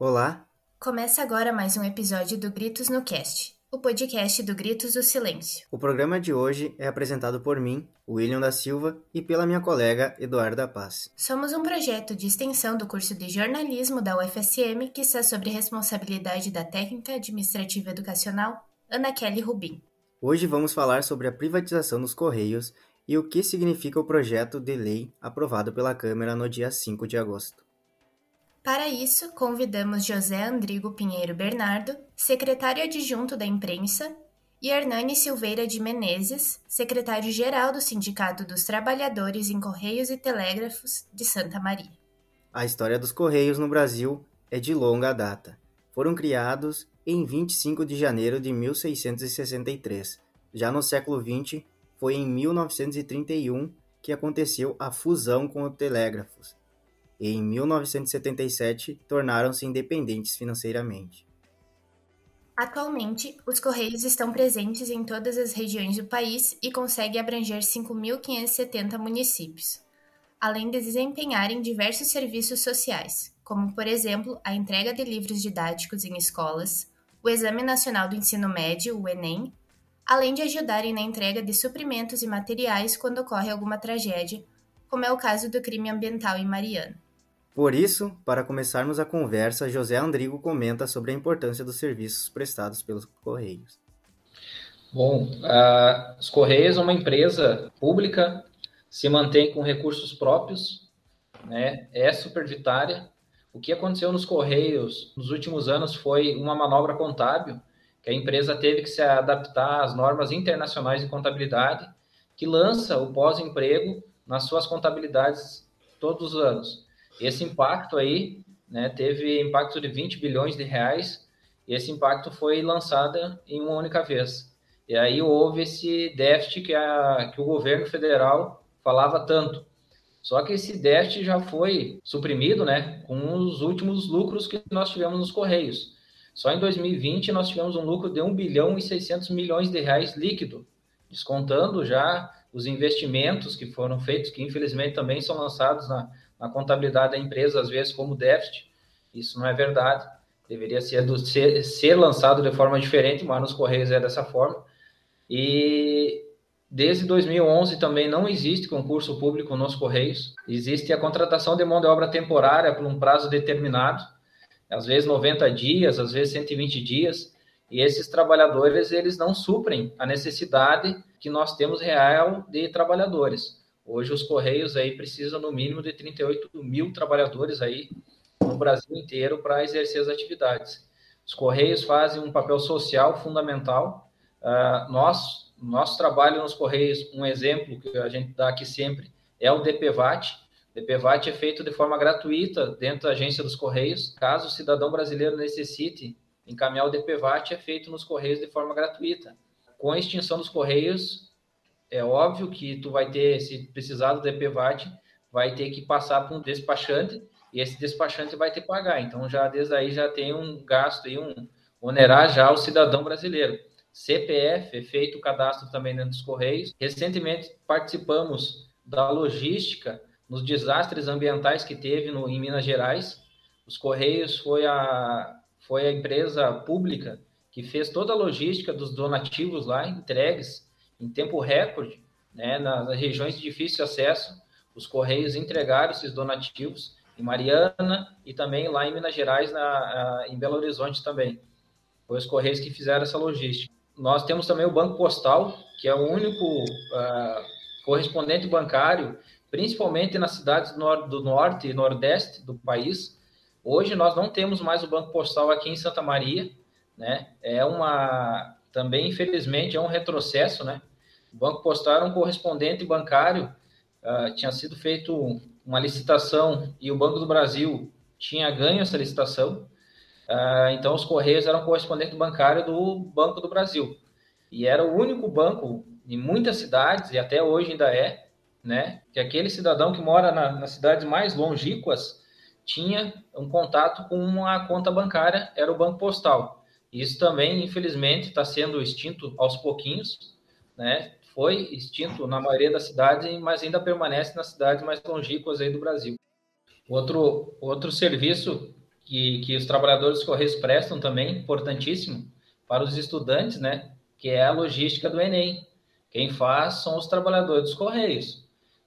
Olá, Começa agora mais um episódio do Gritos no Cast, o podcast do Gritos do Silêncio. o programa de hoje é apresentado por mim, William da Silva, e pela minha colega Eduarda Paz. Somos um projeto de extensão do curso de jornalismo da UFSM que está sob responsabilidade da técnica administrativa educacional Ana Kelly Rubin. Hoje vamos falar sobre a privatização dos Correios e o que significa o projeto de lei aprovado pela Câmara no dia 5 de agosto. Para isso, convidamos José Andrigo Pinheiro Bernardo, secretário adjunto da imprensa, e Hernani Silveira de Menezes, secretário-geral do Sindicato dos Trabalhadores em Correios e Telégrafos de Santa Maria. A história dos Correios no Brasil é de longa data. Foram criados em 25 de janeiro de 1663. Já no século XX, foi em 1931 que aconteceu a fusão com os telégrafos. E em 1977 tornaram-se independentes financeiramente. Atualmente, os Correios estão presentes em todas as regiões do país e conseguem abranger 5.570 municípios, além de desempenharem diversos serviços sociais, como, por exemplo, a entrega de livros didáticos em escolas, o Exame Nacional do Ensino Médio, o Enem, além de ajudarem na entrega de suprimentos e materiais quando ocorre alguma tragédia, como é o caso do crime ambiental em Mariana. Por isso, para começarmos a conversa, José Andrigo comenta sobre a importância dos serviços prestados pelos Correios. Bom, os Correios é uma empresa pública, se mantém com recursos próprios, né, é supervitária. O que aconteceu nos Correios nos últimos anos foi uma manobra contábil, que a empresa teve que se adaptar às normas internacionais de contabilidade, que lança o pós-emprego nas suas contabilidades todos os anos. Esse impacto aí né, teve impacto de 20 bilhões de reais, e esse impacto foi lançado em uma única vez. E aí houve esse déficit que, a, que o governo federal falava tanto. Só que esse déficit já foi suprimido né, com os últimos lucros que nós tivemos nos Correios. Só em 2020 nós tivemos um lucro de 1 bilhão e 600 milhões de reais líquido, descontando já os investimentos que foram feitos, que infelizmente também são lançados na, na contabilidade da empresa, às vezes, como déficit. Isso não é verdade. Deveria ser, do, ser, ser lançado de forma diferente, mas nos Correios é dessa forma. E desde 2011 também não existe concurso público nos Correios. Existe a contratação de mão de obra temporária por um prazo determinado, às vezes 90 dias, às vezes 120 dias. E esses trabalhadores, eles não suprem a necessidade que nós temos real de trabalhadores. Hoje os Correios aí precisam no mínimo de 38 mil trabalhadores aí no Brasil inteiro para exercer as atividades. Os Correios fazem um papel social fundamental. Uh, nós, nosso trabalho nos Correios, um exemplo que a gente dá aqui sempre, é o DPVAT. O DPVAT é feito de forma gratuita dentro da agência dos Correios. Caso o cidadão brasileiro necessite encaminhar o DPVAT, é feito nos Correios de forma gratuita. Com a extinção dos Correios, é óbvio que tu vai ter, se precisar do DPVAT, vai ter que passar para um despachante e esse despachante vai ter que pagar. Então, já desde aí já tem um gasto e um onerar já o cidadão brasileiro. CPF, feito o cadastro também dentro dos Correios. Recentemente participamos da logística nos desastres ambientais que teve no, em Minas Gerais. Os Correios foi a, foi a empresa pública que fez toda a logística dos donativos lá, entregues em tempo recorde, né, nas regiões de difícil acesso, os Correios entregaram esses donativos em Mariana e também lá em Minas Gerais, na, em Belo Horizonte também. Foi os Correios que fizeram essa logística. Nós temos também o Banco Postal, que é o único uh, correspondente bancário, principalmente nas cidades do, nor do norte e nordeste do país. Hoje nós não temos mais o Banco Postal aqui em Santa Maria, né? É uma também infelizmente é um retrocesso, né? O Banco Postal era um correspondente bancário, uh, tinha sido feito uma licitação e o Banco do Brasil tinha ganho essa licitação, uh, então os Correios eram correspondente bancário do Banco do Brasil. E era o único banco em muitas cidades, e até hoje ainda é, né, que aquele cidadão que mora na, nas cidades mais longínquas tinha um contato com uma conta bancária, era o Banco Postal. Isso também, infelizmente, está sendo extinto aos pouquinhos, né? foi extinto na maioria das cidades, mas ainda permanece nas cidades mais longínquas aí do Brasil. Outro, outro serviço que, que os trabalhadores Correios prestam também, importantíssimo, para os estudantes, né? Que é a logística do Enem. Quem faz são os trabalhadores dos Correios.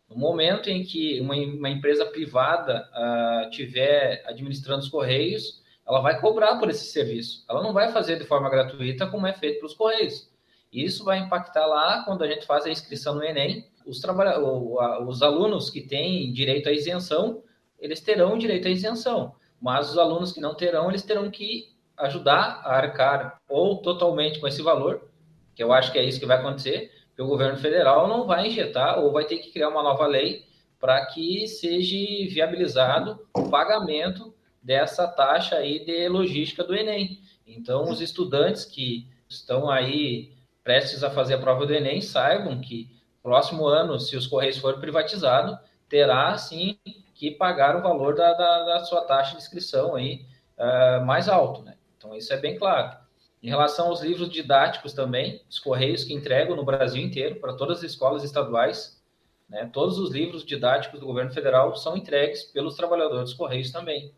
No momento em que uma, uma empresa privada uh, tiver administrando os Correios, ela vai cobrar por esse serviço. Ela não vai fazer de forma gratuita como é feito para os Correios. Isso vai impactar lá quando a gente faz a inscrição no Enem. Os, trabalha... os alunos que têm direito à isenção, eles terão direito à isenção. Mas os alunos que não terão, eles terão que ajudar a arcar ou totalmente com esse valor, que eu acho que é isso que vai acontecer, que o governo federal não vai injetar ou vai ter que criar uma nova lei para que seja viabilizado o pagamento dessa taxa aí de logística do Enem. Então, os estudantes que estão aí prestes a fazer a prova do Enem saibam que próximo ano, se os Correios forem privatizados, terá sim que pagar o valor da, da, da sua taxa de inscrição aí uh, mais alto, né? Então isso é bem claro. Em relação aos livros didáticos também, os Correios que entregam no Brasil inteiro para todas as escolas estaduais, né? Todos os livros didáticos do governo federal são entregues pelos trabalhadores dos Correios também.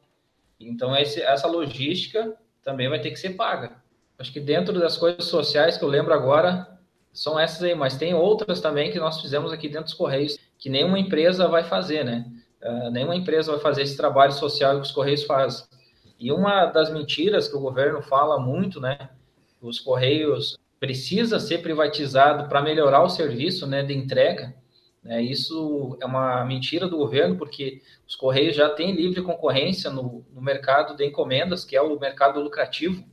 Então esse, essa logística também vai ter que ser paga. Acho que dentro das coisas sociais que eu lembro agora, são essas aí, mas tem outras também que nós fizemos aqui dentro dos Correios, que nenhuma empresa vai fazer, né? Uh, nenhuma empresa vai fazer esse trabalho social que os Correios fazem. E uma das mentiras que o governo fala muito, né? Os Correios precisa ser privatizado para melhorar o serviço né, de entrega. Né, isso é uma mentira do governo, porque os Correios já têm livre concorrência no, no mercado de encomendas, que é o mercado lucrativo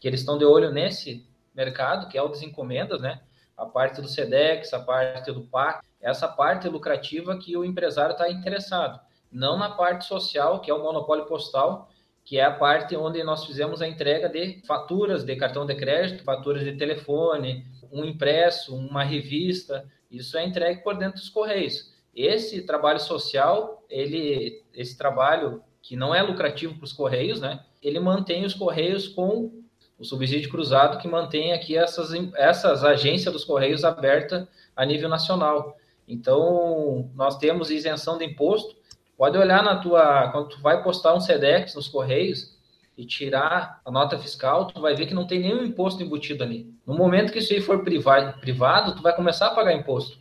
que eles estão de olho nesse mercado, que é o das encomendas, né? A parte do SEDEX, a parte do PAC, essa parte lucrativa que o empresário está interessado, não na parte social, que é o monopólio postal, que é a parte onde nós fizemos a entrega de faturas de cartão de crédito, faturas de telefone, um impresso, uma revista, isso é entregue por dentro dos correios. Esse trabalho social, ele, esse trabalho que não é lucrativo para os correios, né? Ele mantém os correios com o subsídio cruzado que mantém aqui essas, essas agências dos Correios abertas a nível nacional. Então, nós temos isenção de imposto. Pode olhar na tua. Quando tu vai postar um SEDEX nos Correios e tirar a nota fiscal, tu vai ver que não tem nenhum imposto embutido ali. No momento que isso aí for privado, tu vai começar a pagar imposto.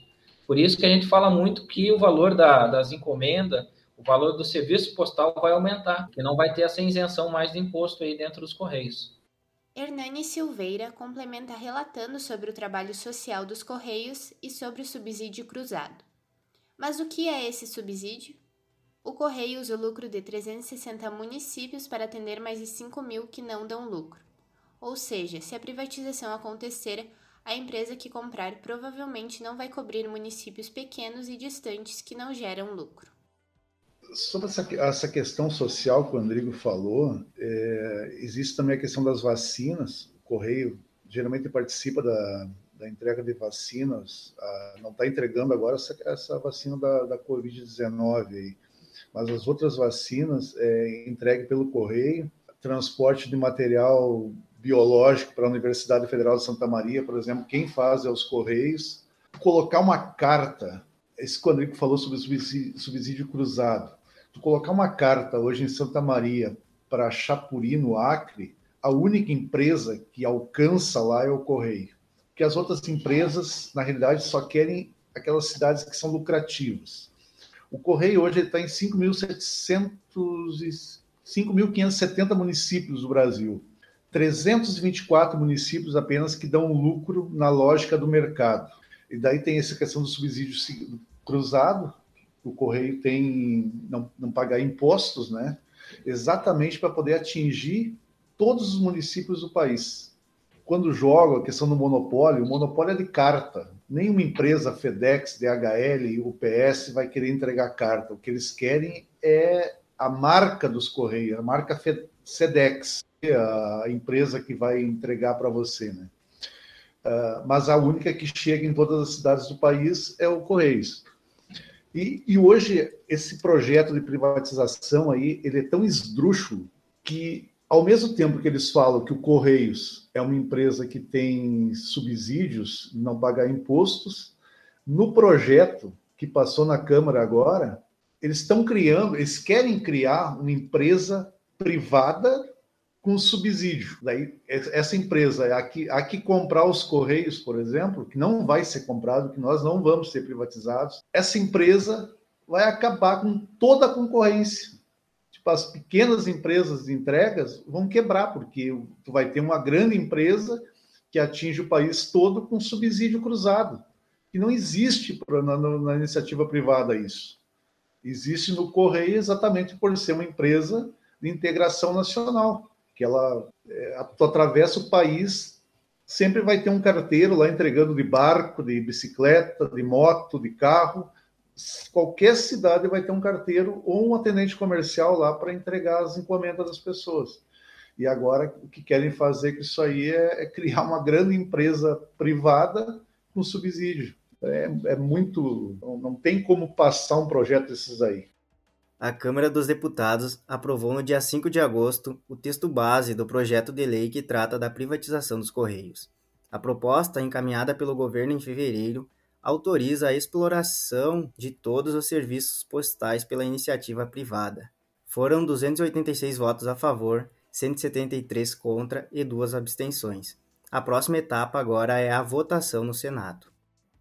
Por isso que a gente fala muito que o valor da, das encomendas, o valor do serviço postal vai aumentar, que não vai ter essa isenção mais de imposto aí dentro dos Correios. Hernani Silveira complementa relatando sobre o trabalho social dos Correios e sobre o subsídio cruzado. Mas o que é esse subsídio? O Correio usa o lucro de 360 municípios para atender mais de 5 mil que não dão lucro. Ou seja, se a privatização acontecer, a empresa que comprar provavelmente não vai cobrir municípios pequenos e distantes que não geram lucro sobre essa, essa questão social que o Rodrigo falou, é, existe também a questão das vacinas. O Correio geralmente participa da, da entrega de vacinas, a, não está entregando agora essa, essa vacina da, da Covid-19, mas as outras vacinas é entregue pelo Correio, transporte de material biológico para a Universidade Federal de Santa Maria, por exemplo, quem faz é os Correios. Colocar uma carta esse que o Rodrigo falou sobre subsídio, subsídio cruzado tu colocar uma carta hoje em Santa Maria para Chapuri, no Acre, a única empresa que alcança lá é o Correio. Porque as outras empresas, na realidade, só querem aquelas cidades que são lucrativas. O Correio hoje está em 5.570 municípios do Brasil. 324 municípios apenas que dão lucro na lógica do mercado. E daí tem essa questão do subsídio cruzado, o Correio tem não, não pagar impostos, né? Exatamente para poder atingir todos os municípios do país. Quando joga a questão do monopólio, o monopólio é de carta. Nenhuma empresa, FedEx, DHL, UPS vai querer entregar carta. O que eles querem é a marca dos Correios, a marca FedEx, a empresa que vai entregar para você, né? Uh, mas a única que chega em todas as cidades do país é o Correios. E, e, hoje esse projeto de privatização aí ele é tão esdrúxulo que ao mesmo tempo que eles falam que o Correios é uma empresa que tem subsídios, não pagar impostos, no projeto que passou na Câmara agora, eles estão criando, eles querem criar uma empresa privada com subsídio. Daí, essa empresa, aqui, aqui comprar os Correios, por exemplo, que não vai ser comprado, que nós não vamos ser privatizados, essa empresa vai acabar com toda a concorrência. As pequenas empresas de entregas vão quebrar, porque tu vai ter uma grande empresa que atinge o país todo com subsídio cruzado. E não existe na, na iniciativa privada isso. Existe no Correio exatamente por ser uma empresa de integração nacional que ela é, atravessa o país, sempre vai ter um carteiro lá entregando de barco, de bicicleta, de moto, de carro. Qualquer cidade vai ter um carteiro ou um atendente comercial lá para entregar as encomendas das pessoas. E agora o que querem fazer com isso aí é, é criar uma grande empresa privada com subsídio. É, é muito. Não, não tem como passar um projeto desses aí a Câmara dos Deputados aprovou no dia 5 de agosto o texto base do projeto de lei que trata da privatização dos Correios. A proposta, encaminhada pelo governo em fevereiro, autoriza a exploração de todos os serviços postais pela iniciativa privada. Foram 286 votos a favor, 173 contra e duas abstenções. A próxima etapa agora é a votação no Senado.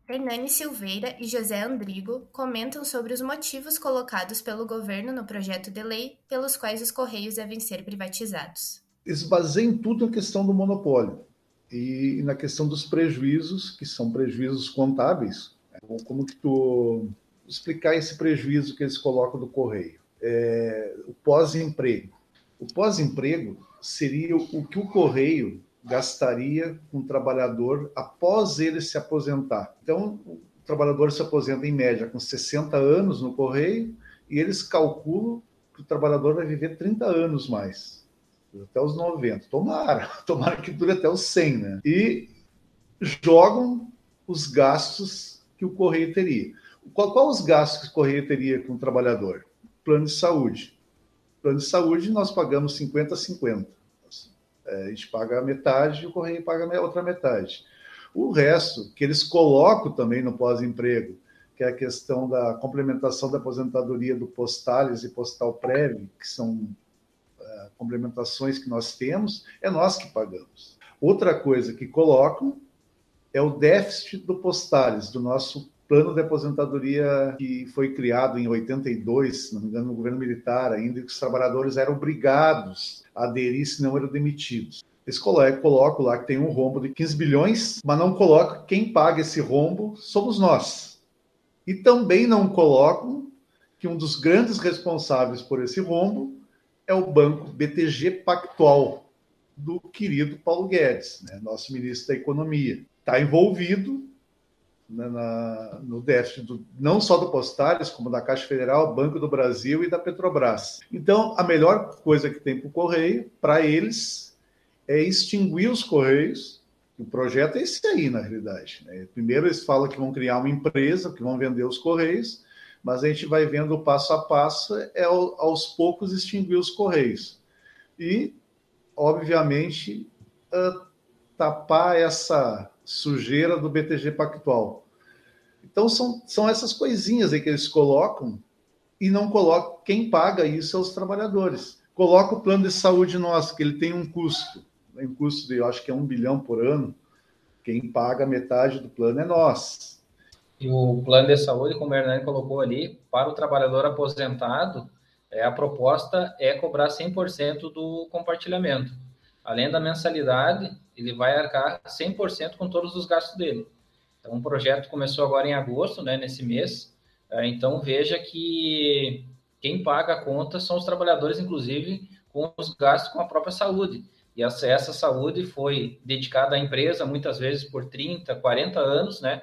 Hernani Silveira e José Andrigo comentam sobre os motivos colocados pelo governo no projeto de lei pelos quais os Correios devem ser privatizados. Esvaziem tudo na questão do monopólio e na questão dos prejuízos, que são prejuízos contábeis. Como que tu explicar esse prejuízo que eles colocam do Correio? É, o pós-emprego. O pós-emprego seria o que o Correio gastaria com um trabalhador após ele se aposentar. Então, o trabalhador se aposenta em média com 60 anos no correio e eles calculam que o trabalhador vai viver 30 anos mais, até os 90. Tomara, tomara que dure até os 100, né? E jogam os gastos que o correio teria. Qual, qual os gastos que o correio teria com o trabalhador? Plano de saúde. Plano de saúde nós pagamos 50 a 50 é, a gente paga metade e o Correio paga a outra metade. O resto, que eles colocam também no pós-emprego, que é a questão da complementação da aposentadoria do Postales e Postal Prévio, que são complementações que nós temos, é nós que pagamos. Outra coisa que colocam é o déficit do Postales, do nosso plano de aposentadoria que foi criado em 82, se não me engano, no governo militar ainda, que os trabalhadores eram obrigados a aderir se não eram demitidos. Eles colocam lá que tem um rombo de 15 bilhões, mas não colocam quem paga esse rombo somos nós. E também não colocam que um dos grandes responsáveis por esse rombo é o banco BTG Pactual, do querido Paulo Guedes, né, nosso ministro da Economia. Está envolvido né, na, no déficit do, não só do Postales, como da Caixa Federal, Banco do Brasil e da Petrobras. Então, a melhor coisa que tem para o Correio, para eles, é extinguir os Correios. O projeto é esse aí, na realidade. Né? Primeiro, eles falam que vão criar uma empresa, que vão vender os Correios, mas a gente vai vendo passo a passo, é aos poucos extinguir os Correios. E, obviamente, tapar essa sujeira do BTG Pactual. Então são, são essas coisinhas aí que eles colocam e não colocam quem paga isso são os trabalhadores. Coloca o plano de saúde nosso, que ele tem um custo, um custo de, eu acho que é um bilhão por ano. Quem paga metade do plano é nós. E o plano de saúde, como o Hernani colocou ali, para o trabalhador aposentado, é, a proposta é cobrar 100% do compartilhamento. Além da mensalidade, ele vai arcar 100% com todos os gastos dele. Então, o projeto começou agora em agosto, né, nesse mês. É, então, veja que quem paga a conta são os trabalhadores, inclusive, com os gastos com a própria saúde. E essa, essa saúde foi dedicada à empresa, muitas vezes por 30, 40 anos, né?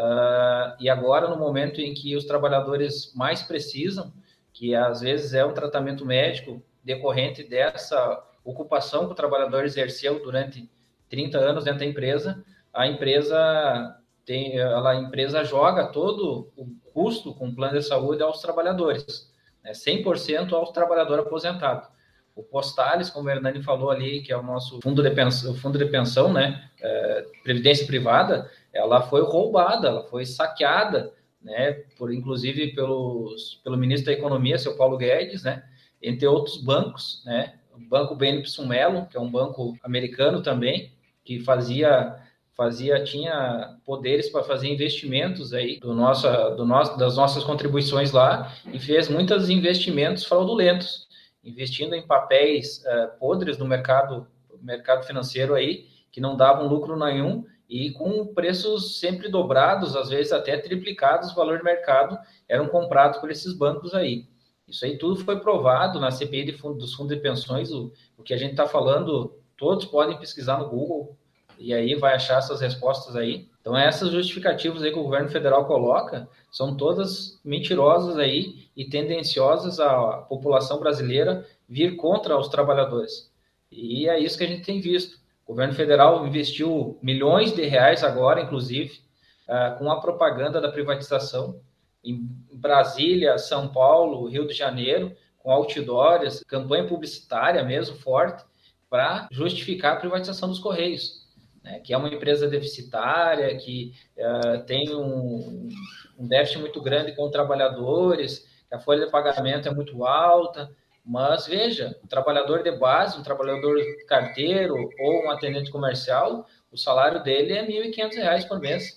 Uh, e agora, no momento em que os trabalhadores mais precisam, que às vezes é um tratamento médico decorrente dessa ocupação que o trabalhador exerceu durante 30 anos dentro da empresa, a empresa tem, ela, a empresa joga todo o custo com o plano de saúde aos trabalhadores, né, 100% ao trabalhador aposentado. O Postales, como o Hernani falou ali, que é o nosso fundo de pensão, fundo de pensão né, é, previdência privada, ela foi roubada, ela foi saqueada, né, por inclusive pelos, pelo ministro da Economia, seu Paulo Guedes, né, entre outros bancos, né? O Banco BNP Mellon, que é um banco americano também, que fazia fazia tinha poderes para fazer investimentos aí do nossa, do nosso, das nossas contribuições lá e fez muitos investimentos fraudulentos, investindo em papéis uh, podres no mercado mercado financeiro aí que não davam lucro nenhum e com preços sempre dobrados, às vezes até triplicados o valor de mercado, eram comprados por esses bancos aí. Isso aí tudo foi provado na CPI fundo, dos fundos de pensões, o, o que a gente está falando, todos podem pesquisar no Google, e aí vai achar essas respostas aí. Então, essas justificativas aí que o governo federal coloca são todas mentirosas aí e tendenciosas à população brasileira vir contra os trabalhadores. E é isso que a gente tem visto. O governo federal investiu milhões de reais agora, inclusive, uh, com a propaganda da privatização em Brasília, São Paulo, Rio de Janeiro, com outdoors, campanha publicitária mesmo forte, para justificar a privatização dos Correios, né, que é uma empresa deficitária, que uh, tem um, um déficit muito grande com trabalhadores, que a folha de pagamento é muito alta, mas veja, um trabalhador de base, um trabalhador carteiro ou um atendente comercial, o salário dele é R$ 1.500 por mês.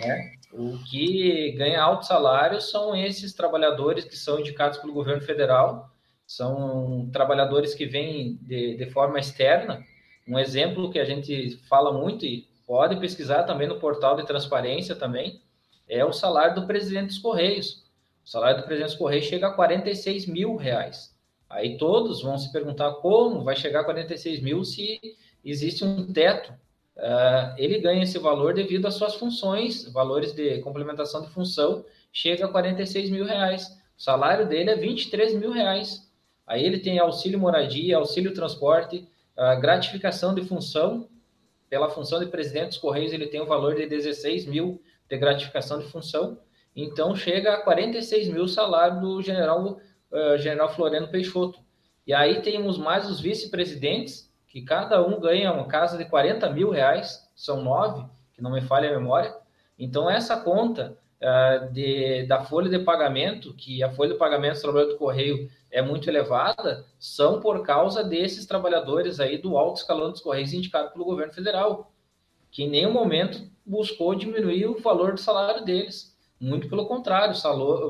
Né? O que ganha alto salário são esses trabalhadores que são indicados pelo governo federal, são trabalhadores que vêm de, de forma externa. Um exemplo que a gente fala muito e pode pesquisar também no portal de transparência também, é o salário do presidente dos Correios. O salário do presidente dos Correios chega a 46 mil reais. Aí todos vão se perguntar como vai chegar a 46 mil se existe um teto. Uh, ele ganha esse valor devido às suas funções, valores de complementação de função, chega a 46 mil reais. O salário dele é 23 mil reais. Aí ele tem auxílio moradia, auxílio transporte, uh, gratificação de função. Pela função de presidente dos Correios, ele tem o um valor de 16 mil de gratificação de função. Então chega a 46 mil o salário do general uh, general Floriano Peixoto. E aí temos mais os vice-presidentes, que cada um ganha uma casa de 40 mil reais, são nove, que não me falha a memória. Então, essa conta uh, de, da folha de pagamento, que a folha de pagamento do trabalhador do Correio é muito elevada, são por causa desses trabalhadores aí do alto escalão dos Correios indicado pelo governo federal, que em nenhum momento buscou diminuir o valor do salário deles. Muito pelo contrário,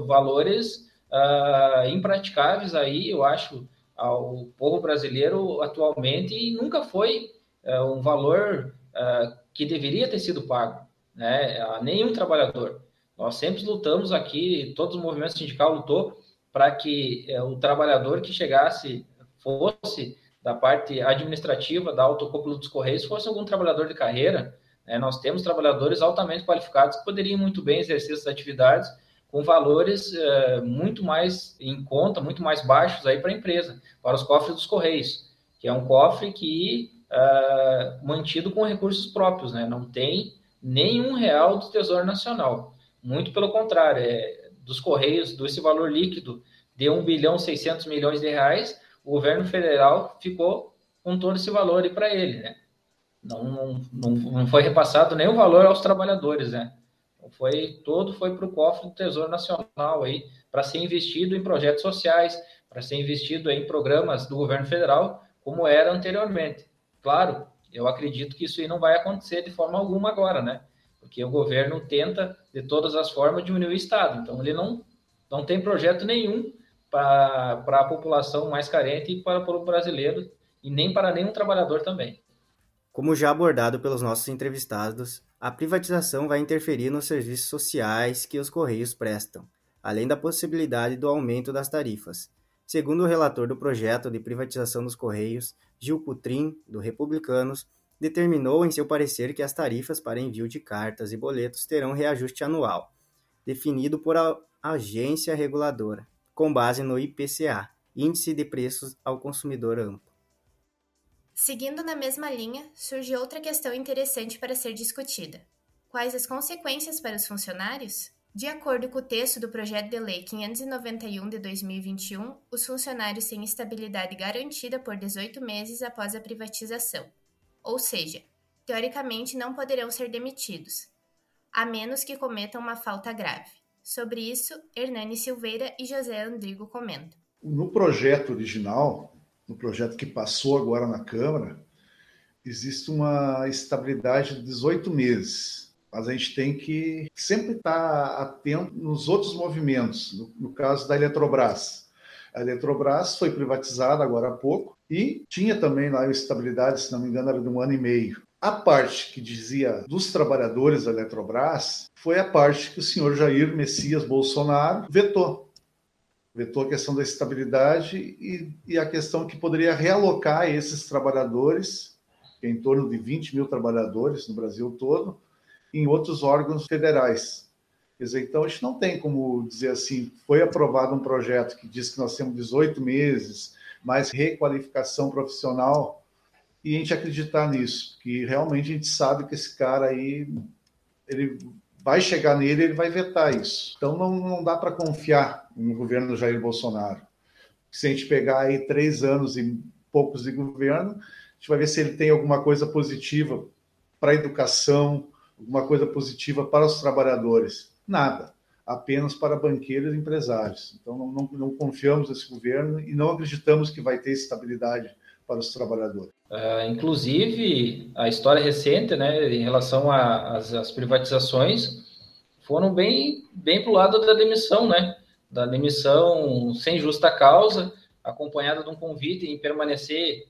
valores uh, impraticáveis aí, eu acho, ao povo brasileiro atualmente e nunca foi uh, um valor uh, que deveria ter sido pago né, a nenhum trabalhador. Nós sempre lutamos aqui, todos os movimentos sindicais lutou para que uh, o trabalhador que chegasse fosse da parte administrativa da autocúpula dos Correios, fosse algum trabalhador de carreira. Né? Nós temos trabalhadores altamente qualificados que poderiam muito bem exercer essas atividades com valores é, muito mais em conta, muito mais baixos aí para a empresa, para os cofres dos Correios, que é um cofre que é mantido com recursos próprios, né? não tem nenhum real do Tesouro Nacional. Muito pelo contrário, é, dos Correios, desse valor líquido de 1 bilhão 600 milhões de reais, o governo federal ficou com todo esse valor para ele. Né? Não, não, não foi repassado nenhum valor aos trabalhadores, né? Foi todo foi para o cofre do Tesouro Nacional aí para ser investido em projetos sociais, para ser investido em programas do governo federal, como era anteriormente. Claro, eu acredito que isso aí não vai acontecer de forma alguma agora, né? Porque o governo tenta de todas as formas diminuir o Estado, então ele não não tem projeto nenhum para, a população mais carente e para o povo brasileiro e nem para nenhum trabalhador também. Como já abordado pelos nossos entrevistados, a privatização vai interferir nos serviços sociais que os Correios prestam, além da possibilidade do aumento das tarifas. Segundo o relator do projeto de privatização dos Correios, Gil Putrim, do Republicanos, determinou em seu parecer que as tarifas para envio de cartas e boletos terão reajuste anual, definido por a agência reguladora, com base no IPCA, Índice de Preços ao Consumidor Amplo. Seguindo na mesma linha, surge outra questão interessante para ser discutida: quais as consequências para os funcionários? De acordo com o texto do projeto de lei 591 de 2021, os funcionários têm estabilidade garantida por 18 meses após a privatização. Ou seja, teoricamente não poderão ser demitidos, a menos que cometam uma falta grave. Sobre isso, Hernani Silveira e José Andrigo comentam. no projeto original, no projeto que passou agora na Câmara, existe uma estabilidade de 18 meses. Mas a gente tem que sempre estar atento nos outros movimentos, no, no caso da Eletrobras. A Eletrobras foi privatizada agora há pouco e tinha também lá estabilidade, se não me engano, era de um ano e meio. A parte que dizia dos trabalhadores da Eletrobras foi a parte que o senhor Jair Messias Bolsonaro vetou. Vetou a questão da estabilidade e, e a questão que poderia realocar esses trabalhadores, é em torno de 20 mil trabalhadores no Brasil todo, em outros órgãos federais. Quer dizer, então a gente não tem como dizer assim, foi aprovado um projeto que diz que nós temos 18 meses, mais requalificação profissional, e a gente acreditar nisso, que realmente a gente sabe que esse cara aí, ele vai chegar nele, ele vai vetar isso. Então não, não dá para confiar no governo do Jair Bolsonaro. Se a gente pegar aí três anos e poucos de governo, a gente vai ver se ele tem alguma coisa positiva para a educação, alguma coisa positiva para os trabalhadores. Nada. Apenas para banqueiros e empresários. Então não, não, não confiamos nesse governo e não acreditamos que vai ter estabilidade para os trabalhadores. Uh, inclusive, a história recente, né, em relação às privatizações, foram bem, bem para o lado da demissão, né? Da demissão sem justa causa, acompanhada de um convite em permanecer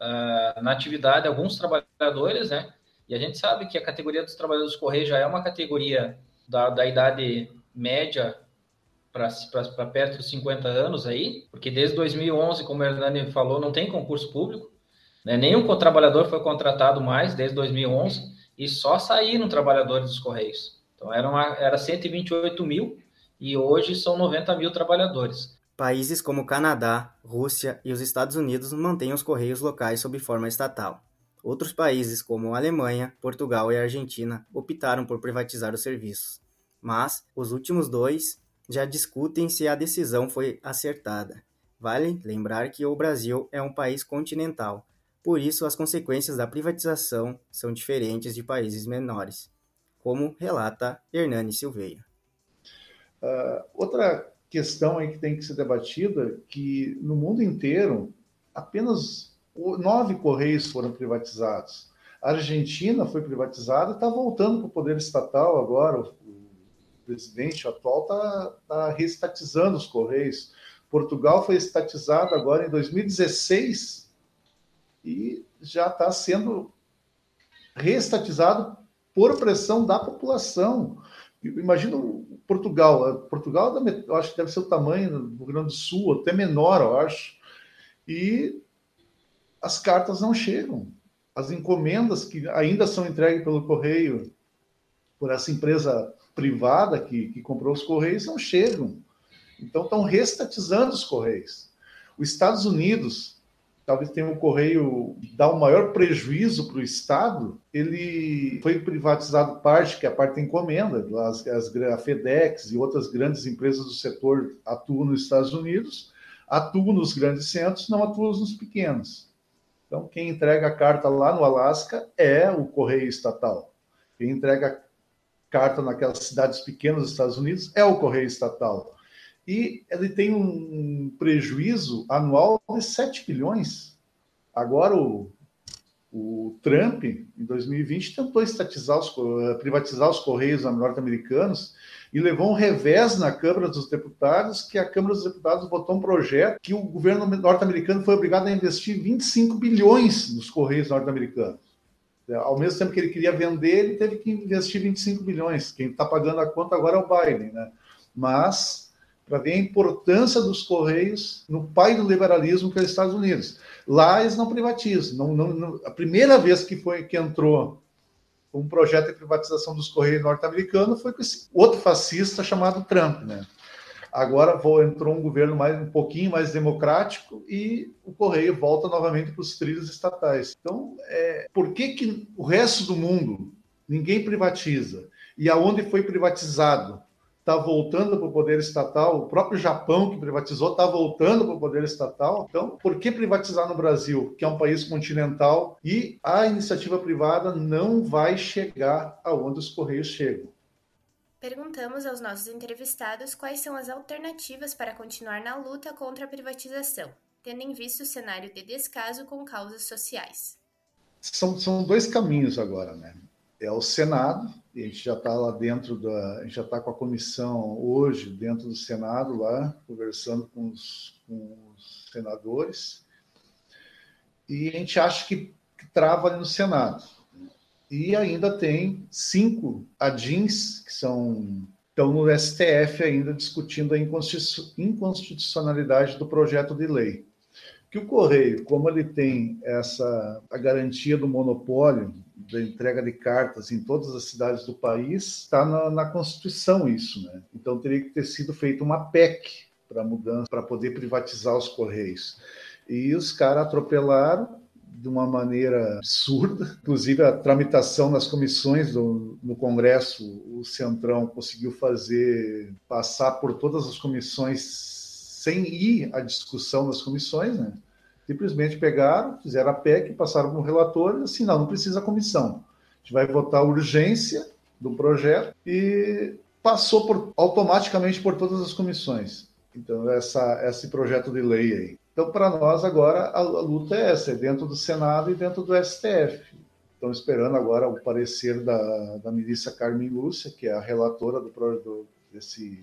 uh, na atividade alguns trabalhadores, né? E a gente sabe que a categoria dos trabalhadores do já é uma categoria da, da idade média para perto dos 50 anos aí, porque desde 2011, como o Hernani falou, não tem concurso público, né? nenhum trabalhador foi contratado mais desde 2011 e só saíram trabalhadores dos Correios. Então eram, era 128 mil e hoje são 90 mil trabalhadores. Países como Canadá, Rússia e os Estados Unidos mantêm os Correios locais sob forma estatal. Outros países, como Alemanha, Portugal e Argentina, optaram por privatizar os serviços. Mas os últimos dois já discutem se a decisão foi acertada. Vale lembrar que o Brasil é um país continental, por isso as consequências da privatização são diferentes de países menores, como relata Hernani Silveira. Uh, outra questão aí que tem que ser debatida que no mundo inteiro apenas nove correios foram privatizados. A Argentina foi privatizada, está voltando para o poder estatal agora presidente atual está tá reestatizando os Correios. Portugal foi estatizado agora em 2016 e já está sendo reestatizado por pressão da população. Imagina Portugal. Portugal, eu acho que deve ser o tamanho do Rio Grande do Sul, até menor, eu acho. E as cartas não chegam. As encomendas que ainda são entregues pelo correio por essa empresa privada que, que comprou os Correios não chegam. Então, estão restatizando os Correios. Os Estados Unidos, talvez tenha um Correio dá o maior prejuízo para o Estado, ele foi privatizado parte, que é a parte da encomenda, as, as, a FedEx e outras grandes empresas do setor atuam nos Estados Unidos, atuam nos grandes centros, não atuam nos pequenos. Então, quem entrega a carta lá no Alasca é o Correio Estatal. Quem entrega carta naquelas cidades pequenas dos Estados Unidos é o correio estatal. E ele tem um prejuízo anual de 7 bilhões. Agora, o, o Trump, em 2020, tentou estatizar os, privatizar os correios norte-americanos e levou um revés na Câmara dos Deputados, que a Câmara dos Deputados votou um projeto que o governo norte-americano foi obrigado a investir 25 bilhões nos correios norte-americanos. Ao mesmo tempo que ele queria vender, ele teve que investir 25 bilhões. Quem está pagando a conta agora é o Biden, né? Mas para ver a importância dos Correios no pai do liberalismo que é os Estados Unidos. Lá eles não privatizam. Não, não, não, a primeira vez que foi que entrou um projeto de privatização dos Correios norte-americanos foi com esse outro fascista chamado Trump, né? Agora entrou um governo mais, um pouquinho mais democrático e o Correio volta novamente para os trilhos estatais. Então, é, por que, que o resto do mundo ninguém privatiza? E aonde foi privatizado? Está voltando para o poder estatal. O próprio Japão, que privatizou, está voltando para o poder estatal. Então, por que privatizar no Brasil, que é um país continental, e a iniciativa privada não vai chegar aonde os Correios chegam? Perguntamos aos nossos entrevistados quais são as alternativas para continuar na luta contra a privatização, tendo em vista o cenário de descaso com causas sociais. São, são dois caminhos agora, né? É o Senado, a gente já está lá dentro da. A gente já está com a comissão hoje dentro do Senado, lá, conversando com os, com os senadores, e a gente acha que, que trava ali no Senado. E ainda tem cinco adins que são estão no STF ainda discutindo a inconstitucionalidade do projeto de lei. Que o Correio, como ele tem essa a garantia do monopólio da entrega de cartas em todas as cidades do país, está na, na, Constituição isso, né? Então teria que ter sido feita uma PEC para mudança, para poder privatizar os Correios. E os caras atropelaram de uma maneira absurda. Inclusive, a tramitação nas comissões do, no Congresso, o Centrão conseguiu fazer, passar por todas as comissões sem ir à discussão das comissões, né? Simplesmente pegaram, fizeram a PEC, passaram para o relator e assim, não, não precisa comissão. A gente vai votar a urgência do projeto e passou por, automaticamente por todas as comissões. Então, essa, esse projeto de lei aí. Então, para nós, agora, a, a, luta é essa, é dentro do Senado e dentro do STF. Estão esperando agora o parecer da, da ministra Carmen Lúcia, que é a relatora do, do, desse,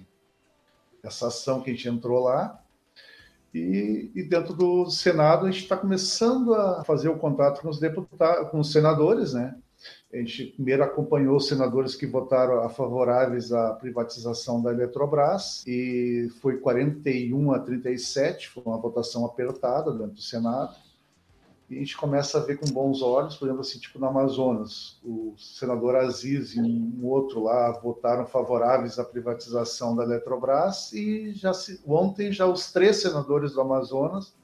dessa ação que a gente entrou lá. E, e dentro do Senado, a gente está começando a fazer o contato com os deputados, com os senadores, né? A gente primeiro acompanhou os senadores que votaram a favoráveis à privatização da Eletrobras e foi 41 a 37, foi uma votação apertada dentro do Senado. E a gente começa a ver com bons olhos, por exemplo, assim, tipo no Amazonas, o senador Aziz e um outro lá votaram favoráveis à privatização da Eletrobras e já se, ontem já os três senadores do Amazonas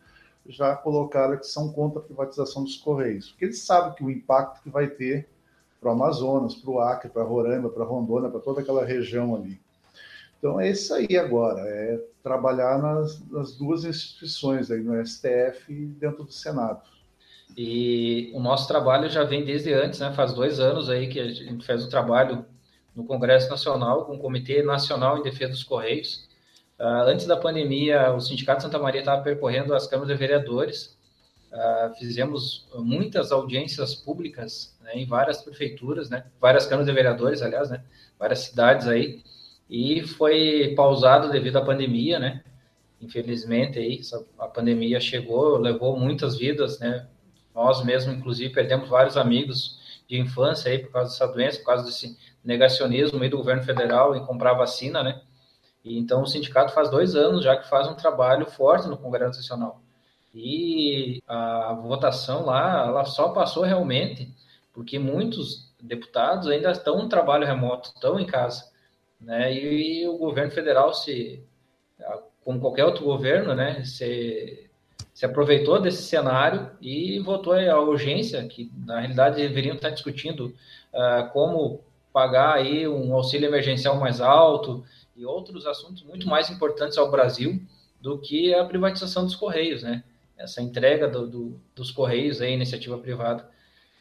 já colocaram que são contra a privatização dos Correios, porque eles sabem que o impacto que vai ter para o Amazonas, para o Acre, para Roraima, para Rondônia, para toda aquela região ali. Então é isso aí agora, é trabalhar nas, nas, duas instituições aí, no STF e dentro do Senado. E o nosso trabalho já vem desde antes, né? Faz dois anos aí que a gente fez o trabalho no Congresso Nacional com o Comitê Nacional em Defesa dos Correios. Uh, antes da pandemia, o Sindicato Santa Maria estava percorrendo as câmaras de vereadores Uh, fizemos muitas audiências públicas né, em várias prefeituras, né, várias câmaras de vereadores, aliás, né, várias cidades aí, e foi pausado devido à pandemia, né? Infelizmente aí a pandemia chegou, levou muitas vidas, né? Nós mesmos, inclusive, perdemos vários amigos de infância aí por causa dessa doença, por causa desse negacionismo aí do governo federal em comprar vacina, né? E então o sindicato faz dois anos já que faz um trabalho forte no Congresso Nacional e a votação lá, ela só passou realmente porque muitos deputados ainda estão no trabalho remoto, estão em casa, né? E, o governo federal se, como qualquer outro governo, né, se, se aproveitou desse cenário e votou a urgência, que na realidade deveriam estar discutindo uh, como pagar aí um auxílio emergencial mais alto e outros assuntos muito mais importantes ao Brasil do que a privatização dos Correios, né? Essa entrega do, do, dos Correios aí, iniciativa privada.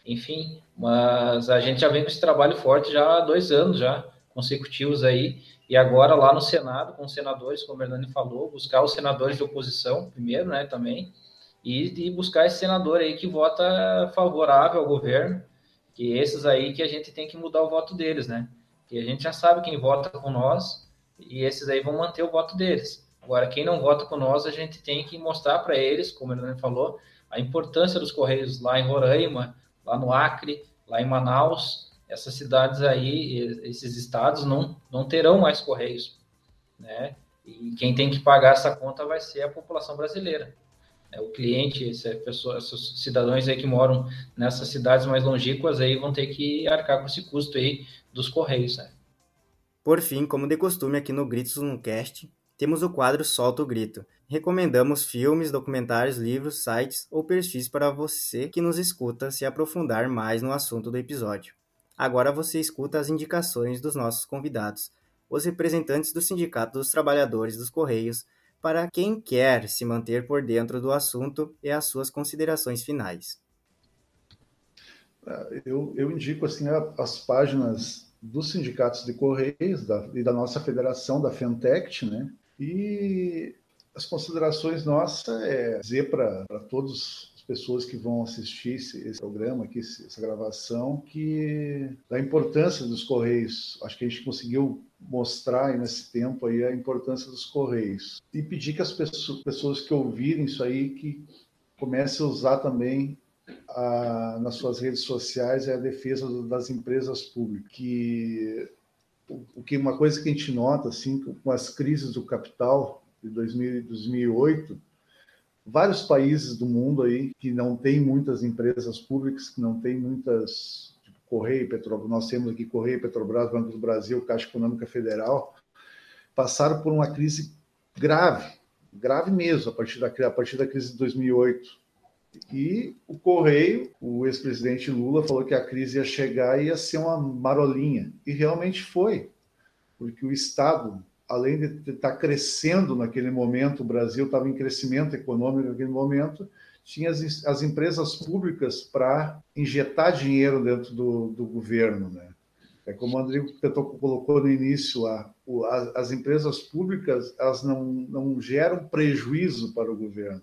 Enfim, mas a gente já vem com esse trabalho forte já há dois anos já consecutivos aí, e agora lá no Senado, com os senadores, como o Hernani falou, buscar os senadores de oposição primeiro, né, também, e, e buscar esse senador aí que vota favorável ao governo, que esses aí que a gente tem que mudar o voto deles, né, que a gente já sabe quem vota com nós, e esses aí vão manter o voto deles. Agora, quem não vota com nós, a gente tem que mostrar para eles, como ele falou, a importância dos Correios lá em Roraima, lá no Acre, lá em Manaus, essas cidades aí, esses estados não, não terão mais Correios, né? E quem tem que pagar essa conta vai ser a população brasileira. É, o cliente, essa pessoa, esses cidadãos aí que moram nessas cidades mais longínquas aí vão ter que arcar com esse custo aí dos Correios, né? Por fim, como de costume aqui no Gritos no Cast, temos o quadro Solta o Grito. Recomendamos filmes, documentários, livros, sites ou perfis para você que nos escuta se aprofundar mais no assunto do episódio. Agora você escuta as indicações dos nossos convidados, os representantes do Sindicato dos Trabalhadores dos Correios, para quem quer se manter por dentro do assunto e as suas considerações finais. Eu, eu indico assim as páginas dos sindicatos de Correios da, e da nossa federação, da Fentect, né? E as considerações nossas é dizer para todas as pessoas que vão assistir esse, esse programa aqui, essa gravação, que da importância dos Correios. Acho que a gente conseguiu mostrar nesse tempo aí a importância dos Correios. E pedir que as pessoas, pessoas que ouvirem isso aí, que comecem a usar também a, nas suas redes sociais é a defesa das empresas públicas, que o que uma coisa que a gente nota assim com as crises do capital de 2000, 2008 vários países do mundo aí que não tem muitas empresas públicas que não tem muitas tipo, Correio Petrobras nós temos aqui Correio Petrobras Banco do Brasil Caixa Econômica Federal passaram por uma crise grave grave mesmo a partir da a partir da crise de 2008 e o Correio, o ex-presidente Lula falou que a crise ia chegar e ia ser uma marolinha. E realmente foi, porque o Estado, além de estar crescendo naquele momento, o Brasil estava em crescimento econômico naquele momento, tinha as, as empresas públicas para injetar dinheiro dentro do, do governo. Né? É como o André colocou no início lá, as empresas públicas elas não, não geram prejuízo para o governo.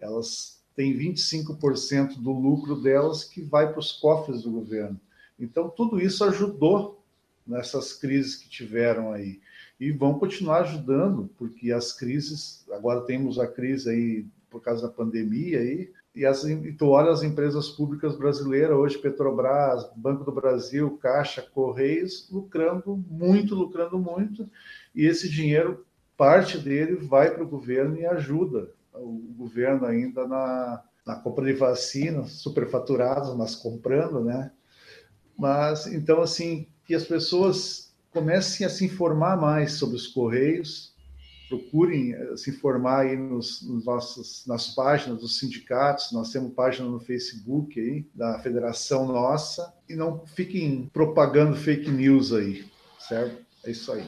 Elas tem 25% do lucro delas que vai para os cofres do governo. Então, tudo isso ajudou nessas crises que tiveram aí. E vão continuar ajudando, porque as crises, agora temos a crise aí por causa da pandemia aí, e, as, e tu olha as empresas públicas brasileiras, hoje Petrobras, Banco do Brasil, Caixa, Correios, lucrando muito, lucrando muito, e esse dinheiro, parte dele vai para o governo e ajuda o governo ainda na, na compra de vacinas, superfaturadas, mas comprando, né? Mas, então, assim, que as pessoas comecem a se informar mais sobre os Correios, procurem eh, se informar aí nos, nos nossos, nas páginas dos sindicatos, nós temos página no Facebook aí, da federação nossa, e não fiquem propagando fake news aí, certo? É isso aí.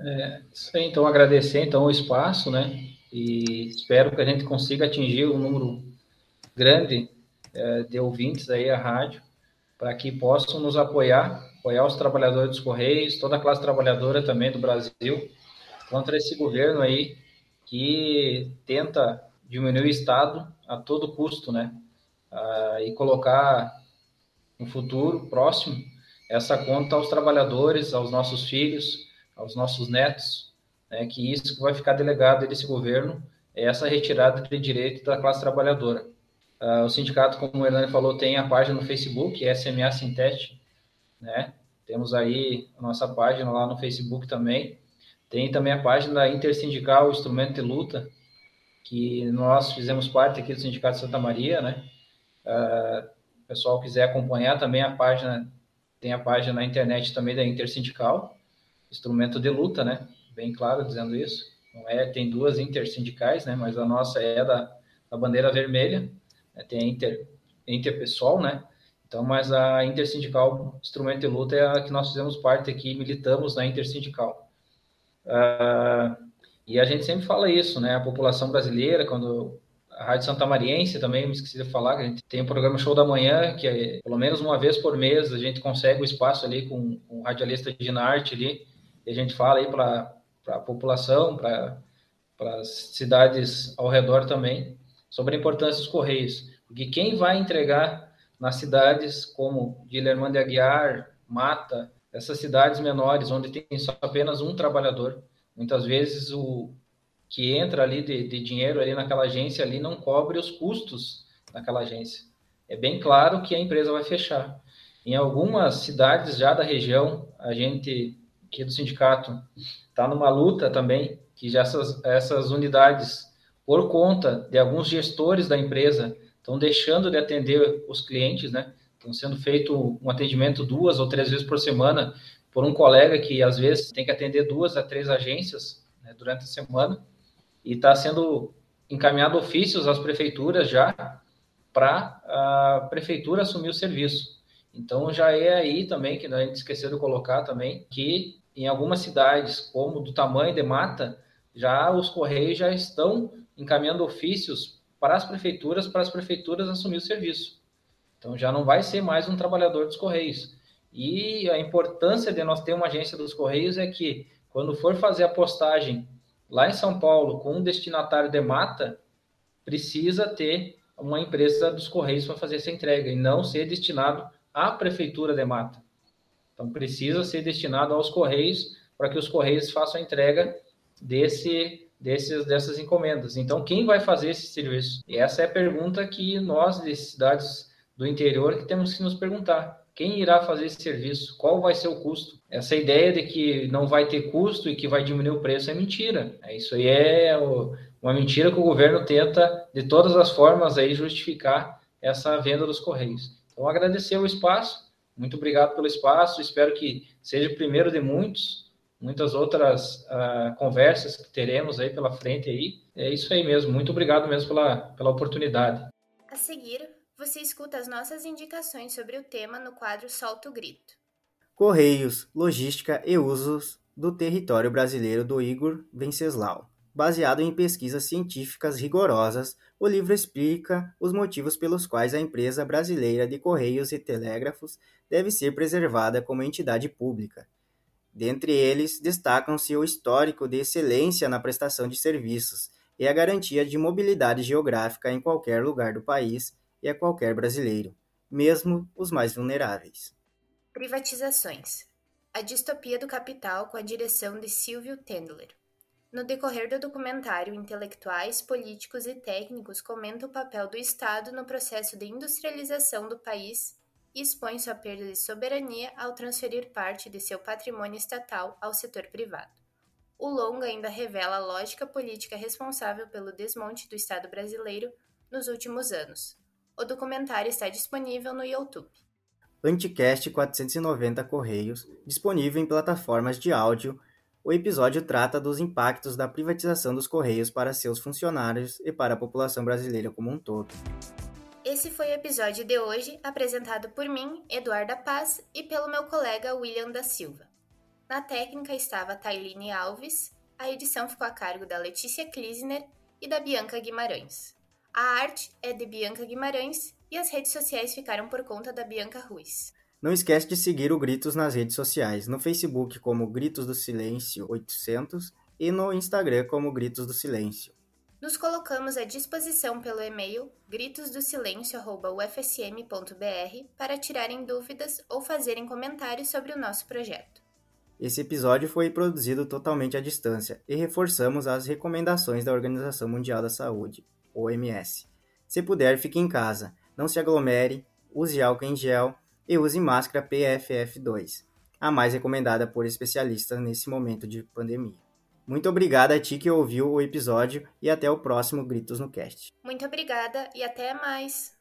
É, isso aí, então, agradecer então o espaço, né? E espero que a gente consiga atingir um número grande é, de ouvintes aí à rádio para que possam nos apoiar, apoiar os trabalhadores dos Correios, toda a classe trabalhadora também do Brasil, contra esse governo aí que tenta diminuir o Estado a todo custo, né? Ah, e colocar no futuro próximo essa conta aos trabalhadores, aos nossos filhos, aos nossos netos, né, que isso vai ficar delegado desse governo, é essa retirada de direito da classe trabalhadora. Uh, o sindicato, como o Hernani falou, tem a página no Facebook, SMA Sintete, né? Temos aí a nossa página lá no Facebook também. Tem também a página da Intersindical Instrumento de Luta, que nós fizemos parte aqui do Sindicato de Santa Maria, né? Uh, pessoal quiser acompanhar também a página, tem a página na internet também da Intersindical, Instrumento de Luta, né? Bem claro dizendo isso. Não é, tem duas intersindicais, né? Mas a nossa é da, da bandeira vermelha, né? tem a inter, interpessoal, né? Então, mas a intersindical instrumento de luta é a que nós fizemos parte aqui, militamos na intersindical. Uh, e a gente sempre fala isso, né? A população brasileira, quando a Rádio Santa Mariense também, me esqueci de falar, que a gente tem um programa Show da Manhã, que é, pelo menos uma vez por mês a gente consegue o espaço ali com, com o radialista de Ginarte ali, e a gente fala aí para para a população, para as cidades ao redor também, sobre a importância dos Correios. Porque quem vai entregar nas cidades como Guilherme de Aguiar, Mata, essas cidades menores, onde tem só apenas um trabalhador, muitas vezes o que entra ali de, de dinheiro ali naquela agência ali não cobre os custos daquela agência. É bem claro que a empresa vai fechar. Em algumas cidades já da região, a gente aqui do sindicato está numa luta também, que já essas, essas unidades, por conta de alguns gestores da empresa, estão deixando de atender os clientes, né? Estão sendo feito um atendimento duas ou três vezes por semana por um colega que às vezes tem que atender duas a três agências né, durante a semana e está sendo encaminhado ofícios às prefeituras já para a prefeitura assumir o serviço. Então já é aí também que a gente esqueceu de colocar também que em algumas cidades, como do tamanho de Mata, já os Correios já estão encaminhando ofícios para as prefeituras, para as prefeituras assumir o serviço. Então já não vai ser mais um trabalhador dos Correios. E a importância de nós ter uma agência dos Correios é que, quando for fazer a postagem lá em São Paulo com um destinatário de mata, precisa ter uma empresa dos Correios para fazer essa entrega e não ser destinado à Prefeitura de Mata. Então, precisa ser destinado aos Correios para que os Correios façam a entrega desse, desses, dessas encomendas. Então, quem vai fazer esse serviço? E essa é a pergunta que nós, de cidades do interior, que temos que nos perguntar. Quem irá fazer esse serviço? Qual vai ser o custo? Essa ideia de que não vai ter custo e que vai diminuir o preço é mentira. É, isso aí é uma mentira que o governo tenta, de todas as formas, aí, justificar essa venda dos Correios. Então, agradecer o espaço. Muito obrigado pelo espaço. Espero que seja o primeiro de muitos, muitas outras uh, conversas que teremos aí pela frente aí. É isso aí mesmo. Muito obrigado mesmo pela, pela oportunidade. A seguir, você escuta as nossas indicações sobre o tema no quadro Solta o Grito. Correios, Logística e Usos do Território Brasileiro do Igor Venceslau. Baseado em pesquisas científicas rigorosas, o livro explica os motivos pelos quais a empresa brasileira de Correios e Telégrafos deve ser preservada como entidade pública. Dentre eles, destacam-se o histórico de excelência na prestação de serviços e a garantia de mobilidade geográfica em qualquer lugar do país e a qualquer brasileiro, mesmo os mais vulneráveis. Privatizações. A distopia do capital com a direção de Silvio Tendler. No decorrer do documentário, intelectuais, políticos e técnicos comentam o papel do Estado no processo de industrialização do país e expõem sua perda de soberania ao transferir parte de seu patrimônio estatal ao setor privado. O longa ainda revela a lógica política responsável pelo desmonte do Estado brasileiro nos últimos anos, o documentário está disponível no YouTube. Anticast 490 Correios, disponível em plataformas de áudio. O episódio trata dos impactos da privatização dos Correios para seus funcionários e para a população brasileira como um todo. Esse foi o episódio de hoje, apresentado por mim, Eduarda Paz, e pelo meu colega William da Silva. Na técnica estava Tailine Alves, a edição ficou a cargo da Letícia Klisner e da Bianca Guimarães. A arte é de Bianca Guimarães e as redes sociais ficaram por conta da Bianca Ruiz. Não esquece de seguir o Gritos nas redes sociais, no Facebook como Gritos do Silêncio 800 e no Instagram como Gritos do Silêncio. Nos colocamos à disposição pelo e-mail gritosdosilencio@ufsm.br para tirarem dúvidas ou fazerem comentários sobre o nosso projeto. Esse episódio foi produzido totalmente à distância e reforçamos as recomendações da Organização Mundial da Saúde. OMS. Se puder, fique em casa, não se aglomere, use álcool em gel e use máscara PFF2, a mais recomendada por especialistas nesse momento de pandemia. Muito obrigada a ti que ouviu o episódio e até o próximo Gritos no Cast. Muito obrigada e até mais!